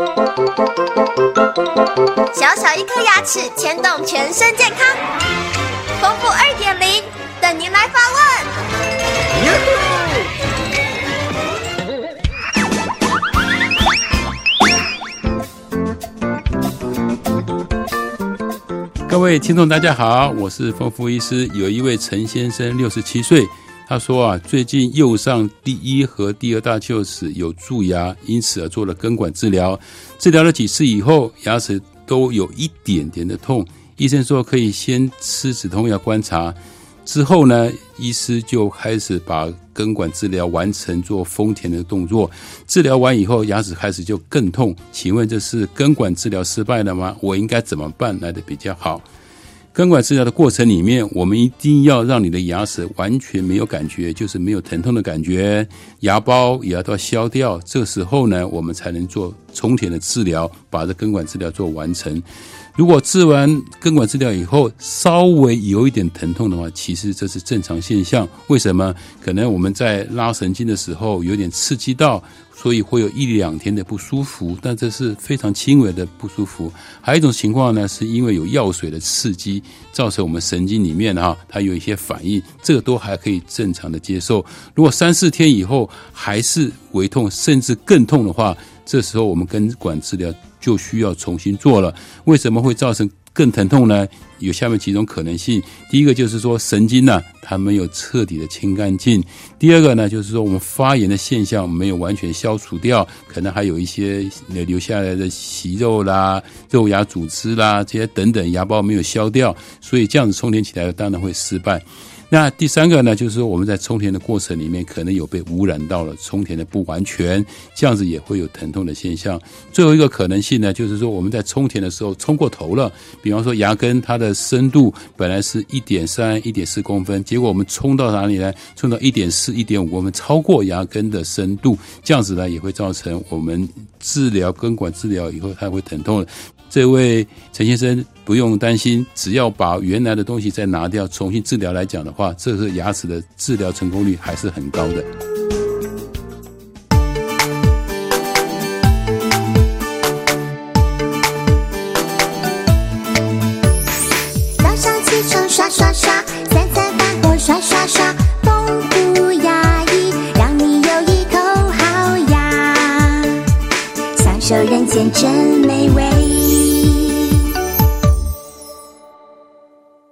小小一颗牙齿牵动全身健康，丰富二点零等您来发问。各位听众，大家好，我是丰富医师。有一位陈先生，六十七岁。他说啊，最近右上第一和第二大臼齿有蛀牙，因此而做了根管治疗。治疗了几次以后，牙齿都有一点点的痛。医生说可以先吃止痛药观察，之后呢，医师就开始把根管治疗完成，做丰田的动作。治疗完以后，牙齿开始就更痛。请问这是根管治疗失败了吗？我应该怎么办来的比较好？根管治疗的过程里面，我们一定要让你的牙齿完全没有感觉，就是没有疼痛的感觉，牙包也要都要消掉。这时候呢，我们才能做充填的治疗，把这根管治疗做完成。如果治完根管治疗以后，稍微有一点疼痛的话，其实这是正常现象。为什么？可能我们在拉神经的时候有点刺激到。所以会有一两天的不舒服，但这是非常轻微的不舒服。还有一种情况呢，是因为有药水的刺激，造成我们神经里面哈，它有一些反应，这个都还可以正常的接受。如果三四天以后还是微痛，甚至更痛的话，这时候我们根管治疗就需要重新做了。为什么会造成？更疼痛呢？有下面几种可能性。第一个就是说神经呢，它没有彻底的清干净；第二个呢，就是说我们发炎的现象没有完全消除掉，可能还有一些留下来的息肉啦、肉芽组织啦这些等等，牙包没有消掉，所以这样子充填起来当然会失败。那第三个呢，就是说我们在充填的过程里面可能有被污染到了，充填的不完全，这样子也会有疼痛的现象。最后一个可能性呢，就是说我们在充填的时候充过头了，比方说牙根它的深度本来是一点三、一点四公分，结果我们充到哪里呢？充到一点四、一点五公分，超过牙根的深度，这样子呢也会造成我们治疗根管治疗以后它会疼痛。这位陈先生不用担心，只要把原来的东西再拿掉，重新治疗来讲的话，这个牙齿的治疗成功率还是很高的。早上起床刷刷刷，三餐饭后刷刷刷，丰富牙医让你有一口好牙，享受人间真美味。